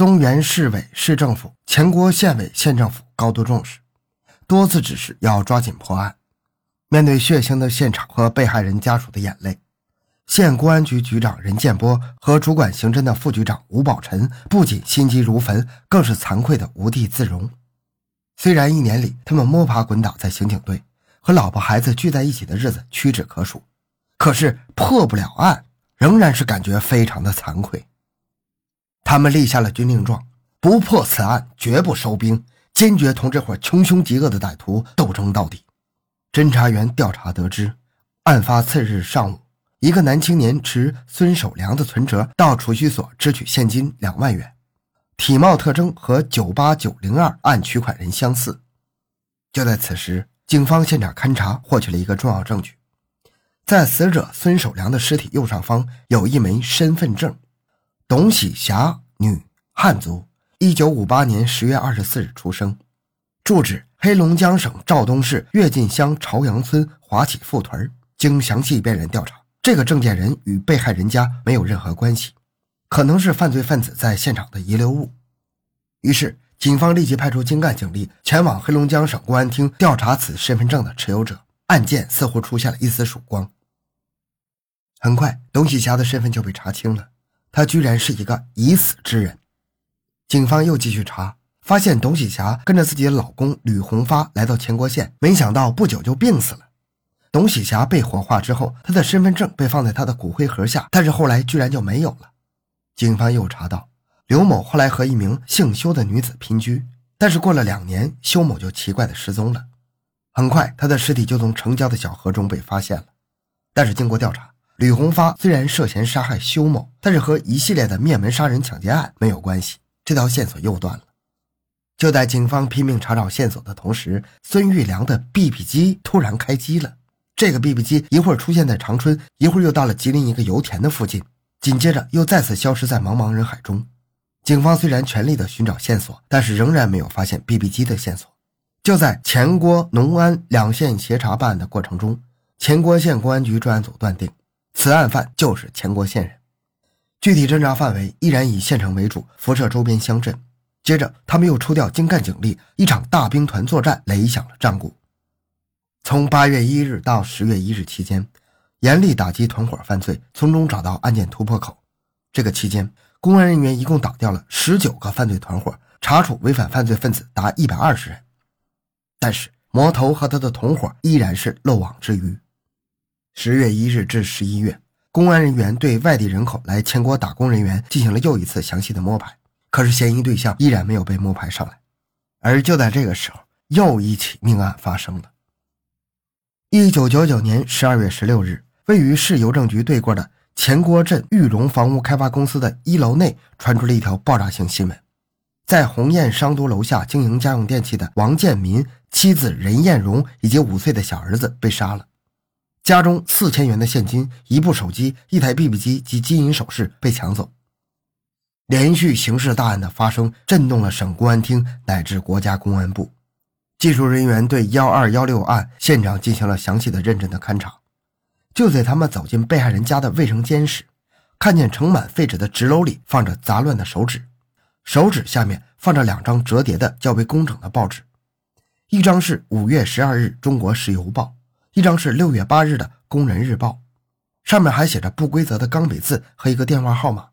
松原市委市政府、前郭县委县政府高度重视，多次指示要抓紧破案。面对血腥的现场和被害人家属的眼泪，县公安局局长任建波和主管刑侦的副局长吴宝臣不仅心急如焚，更是惭愧的无地自容。虽然一年里他们摸爬滚打在刑警队，和老婆孩子聚在一起的日子屈指可数，可是破不了案，仍然是感觉非常的惭愧。他们立下了军令状，不破此案绝不收兵，坚决同这伙穷凶极恶的歹徒斗争到底。侦查员调查得知，案发次日上午，一个男青年持孙守良的存折到储蓄所支取现金两万元，体貌特征和九八九零二案取款人相似。就在此时，警方现场勘查获取了一个重要证据，在死者孙守良的尸体右上方有一枚身份证。董喜霞，女，汉族，一九五八年十月二十四日出生，住址黑龙江省肇东市跃进乡朝阳村华启富屯。经详细辨认调查，这个证件人与被害人家没有任何关系，可能是犯罪分子在现场的遗留物。于是，警方立即派出精干警力前往黑龙江省公安厅调查此身份证的持有者，案件似乎出现了一丝曙光。很快，董喜霞的身份就被查清了。他居然是一个已死之人。警方又继续查，发现董喜霞跟着自己的老公吕红发来到前郭县，没想到不久就病死了。董喜霞被火化之后，她的身份证被放在她的骨灰盒下，但是后来居然就没有了。警方又查到，刘某后来和一名姓修的女子姘居，但是过了两年，修某就奇怪的失踪了。很快，他的尸体就从城郊的小河中被发现了，但是经过调查。吕红发虽然涉嫌杀害修某，但是和一系列的灭门杀人抢劫案没有关系，这条线索又断了。就在警方拼命查找线索的同时，孙玉良的 BB 机突然开机了。这个 BB 机一会儿出现在长春，一会儿又到了吉林一个油田的附近，紧接着又再次消失在茫茫人海中。警方虽然全力的寻找线索，但是仍然没有发现 BB 机的线索。就在前郭、农安两县协查办案的过程中，前郭县公安局专案组断定。此案犯就是前郭县人，具体侦查范围依然以县城为主，辐射周边乡镇。接着，他们又抽调精干警力，一场大兵团作战擂响了战鼓。从八月一日到十月一日期间，严厉打击团伙犯罪，从中找到案件突破口。这个期间，公安人员一共打掉了十九个犯罪团伙，查处违反犯罪分子达一百二十人。但是，魔头和他的同伙依然是漏网之鱼。十月一日至十一月，公安人员对外地人口来前国打工人员进行了又一次详细的摸排，可是嫌疑对象依然没有被摸排上来。而就在这个时候，又一起命案发生了。一九九九年十二月十六日，位于市邮政局对过的前郭镇玉荣房屋开发公司的一楼内传出了一条爆炸性新闻：在鸿雁商都楼下经营家用电器的王建民妻子任艳荣以及五岁的小儿子被杀了。家中四千元的现金、一部手机、一台 BB 机及金银首饰被抢走。连续刑事大案的发生，震动了省公安厅乃至国家公安部。技术人员对幺二幺六案现场进行了详细的、认真的勘查。就在他们走进被害人家的卫生间时，看见盛满废纸的纸篓里放着杂乱的手纸，手纸下面放着两张折叠的较为工整的报纸，一张是五月十二日《中国石油报》。一张是六月八日的《工人日报》，上面还写着不规则的钢笔字和一个电话号码。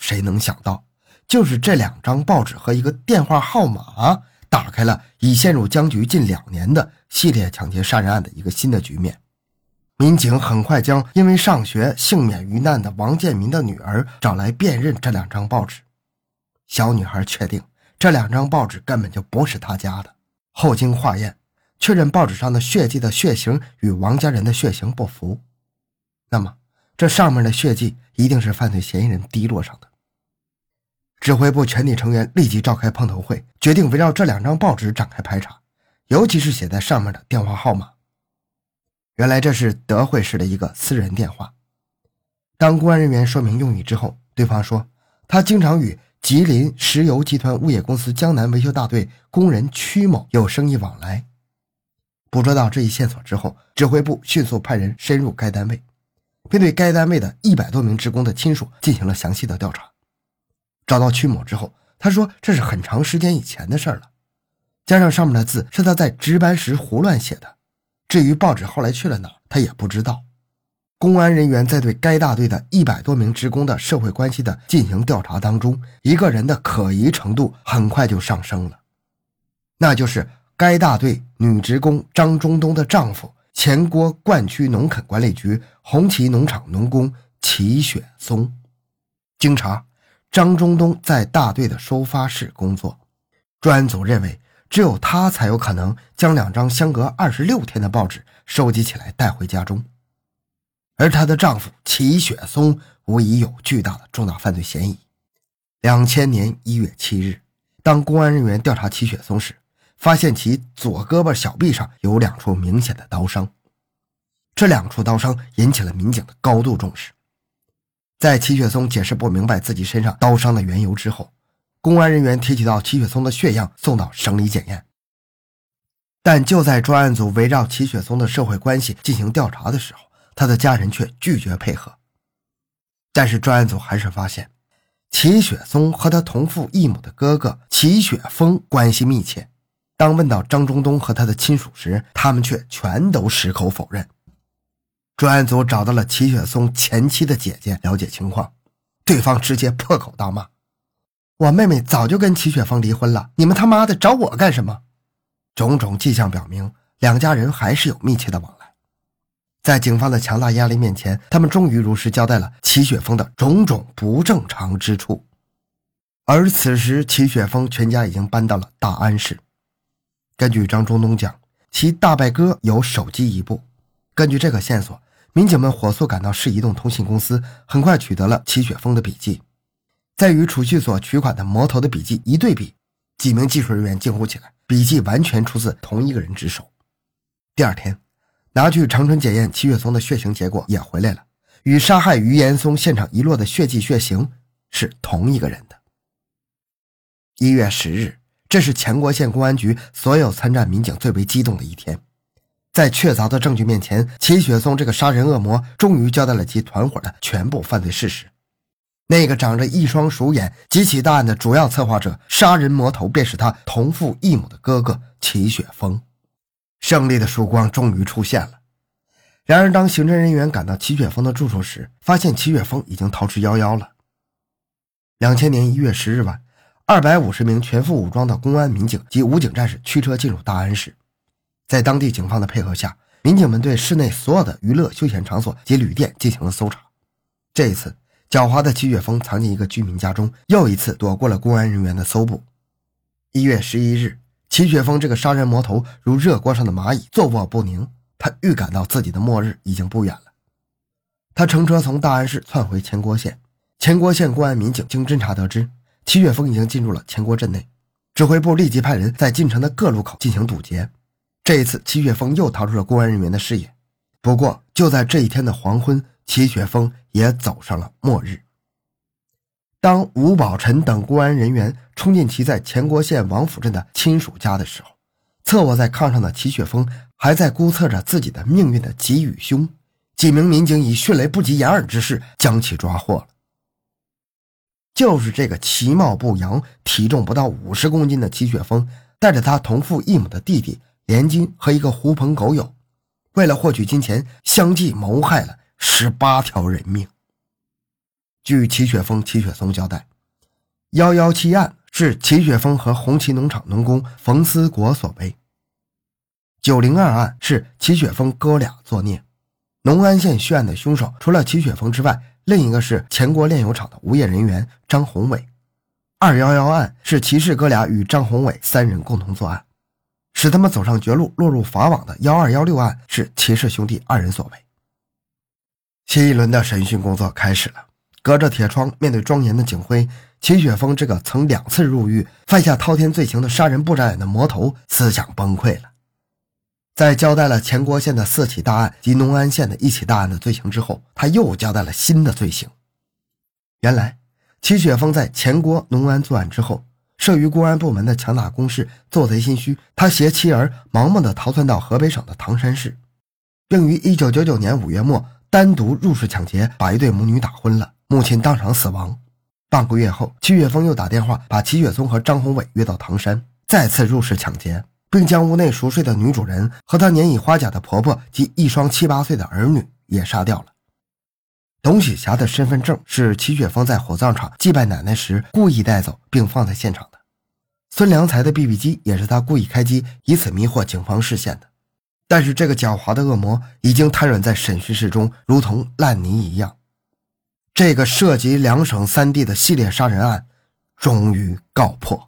谁能想到，就是这两张报纸和一个电话号码，打开了已陷入僵局近两年的系列抢劫杀人案的一个新的局面。民警很快将因为上学幸免于难的王建民的女儿找来辨认这两张报纸。小女孩确定这两张报纸根本就不是她家的。后经化验。确认报纸上的血迹的血型与王家人的血型不符，那么这上面的血迹一定是犯罪嫌疑人滴落上的。指挥部全体成员立即召开碰头会，决定围绕这两张报纸展开排查，尤其是写在上面的电话号码。原来这是德惠市的一个私人电话。当公安人员说明用意之后，对方说他经常与吉林石油集团物业公司江南维修大队工人曲某有生意往来。捕捉到这一线索之后，指挥部迅速派人深入该单位，并对该单位的一百多名职工的亲属进行了详细的调查。找到曲某之后，他说这是很长时间以前的事了，加上上面的字是他在值班时胡乱写的，至于报纸后来去了哪，他也不知道。公安人员在对该大队的一百多名职工的社会关系的进行调查当中，一个人的可疑程度很快就上升了，那就是该大队女职工张中东的丈夫，前郭灌区农垦管理局红旗农场农工齐雪松。经查，张中东在大队的收发室工作，专案组认为只有他才有可能将两张相隔二十六天的报纸收集起来带回家中。而她的丈夫齐雪松无疑有巨大的重大犯罪嫌疑。两千年一月七日，当公安人员调查齐雪松时，发现其左胳膊小臂上有两处明显的刀伤。这两处刀伤引起了民警的高度重视。在齐雪松解释不明白自己身上刀伤的缘由之后，公安人员提取到齐雪松的血样，送到省里检验。但就在专案组围绕齐雪松的社会关系进行调查的时候，他的家人却拒绝配合，但是专案组还是发现，齐雪松和他同父异母的哥哥齐雪峰关系密切。当问到张中东和他的亲属时，他们却全都矢口否认。专案组找到了齐雪松前妻的姐姐了解情况，对方直接破口大骂：“我妹妹早就跟齐雪峰离婚了，你们他妈的找我干什么？”种种迹象表明，两家人还是有密切的往来。在警方的强大压力面前，他们终于如实交代了齐雪峰的种种不正常之处。而此时，齐雪峰全家已经搬到了大安市。根据张中东讲，其大伯哥有手机一部。根据这个线索，民警们火速赶到市移动通信公司，很快取得了齐雪峰的笔记。在与储蓄所取款的摩头的笔记一对比，几名技术人员惊呼起来：笔记完全出自同一个人之手。第二天。拿去长春检验，齐雪松的血型结果也回来了，与杀害于岩松现场遗落的血迹血型是同一个人的。一月十日，这是前国县公安局所有参战民警最为激动的一天，在确凿的证据面前，齐雪松这个杀人恶魔终于交代了其团伙的全部犯罪事实。那个长着一双鼠眼、几起大案的主要策划者、杀人魔头，便是他同父异母的哥哥齐雪峰。胜利的曙光终于出现了。然而，当刑侦人员赶到齐雪峰的住处时，发现齐雪峰已经逃之夭夭了。两千年一月十日晚，二百五十名全副武装的公安民警及武警战士驱车进入大安市，在当地警方的配合下，民警们对市内所有的娱乐休闲场所及旅店进行了搜查。这一次，狡猾的齐雪峰藏进一个居民家中，又一次躲过了公安人员的搜捕。一月十一日。齐雪峰这个杀人魔头如热锅上的蚂蚁，坐卧不宁。他预感到自己的末日已经不远了。他乘车从大安市窜回前郭县。前郭县公安民警经侦查得知，齐雪峰已经进入了前郭镇内。指挥部立即派人在进城的各路口进行堵截。这一次，齐雪峰又逃出了公安人员的视野。不过，就在这一天的黄昏，齐雪峰也走上了末日。当吴宝臣等公安人员冲进其在前郭县王府镇的亲属家的时候，侧卧在炕上的齐雪峰还在估测着自己的命运的吉与凶。几名民警以迅雷不及掩耳之势将其抓获了。就是这个其貌不扬、体重不到五十公斤的齐雪峰，带着他同父异母的弟弟连金和一个狐朋狗友，为了获取金钱，相继谋害了十八条人命。据齐雪峰、齐雪松交代，幺幺七案是齐雪峰和红旗农场农工冯思国所为。九零二案是齐雪峰哥俩作孽。农安县血案的凶手除了齐雪峰之外，另一个是前国炼油厂的无业人员张宏伟。二幺幺案是齐氏哥俩与张宏伟三人共同作案，使他们走上绝路、落入法网的幺二幺六案是齐氏兄弟二人所为。新一轮的审讯工作开始了。隔着铁窗，面对庄严的警徽，齐雪峰这个曾两次入狱、犯下滔天罪行的杀人不眨眼的魔头，思想崩溃了。在交代了前郭县的四起大案及农安县的一起大案的罪行之后，他又交代了新的罪行。原来，齐雪峰在前郭、农安作案之后，慑于公安部门的强大攻势，做贼心虚，他携妻儿盲目的逃窜到河北省的唐山市，并于1999年5月末单独入室抢劫，把一对母女打昏了。母亲当场死亡，半个月后，齐雪峰又打电话把齐雪松和张宏伟约到唐山，再次入室抢劫，并将屋内熟睡的女主人和她年已花甲的婆婆及一双七八岁的儿女也杀掉了。董喜霞的身份证是齐雪峰在火葬场祭拜奶奶时故意带走并放在现场的。孙良才的 BB 机也是他故意开机，以此迷惑警方视线的。但是这个狡猾的恶魔已经瘫软在审讯室中，如同烂泥一样。这个涉及两省三地的系列杀人案，终于告破。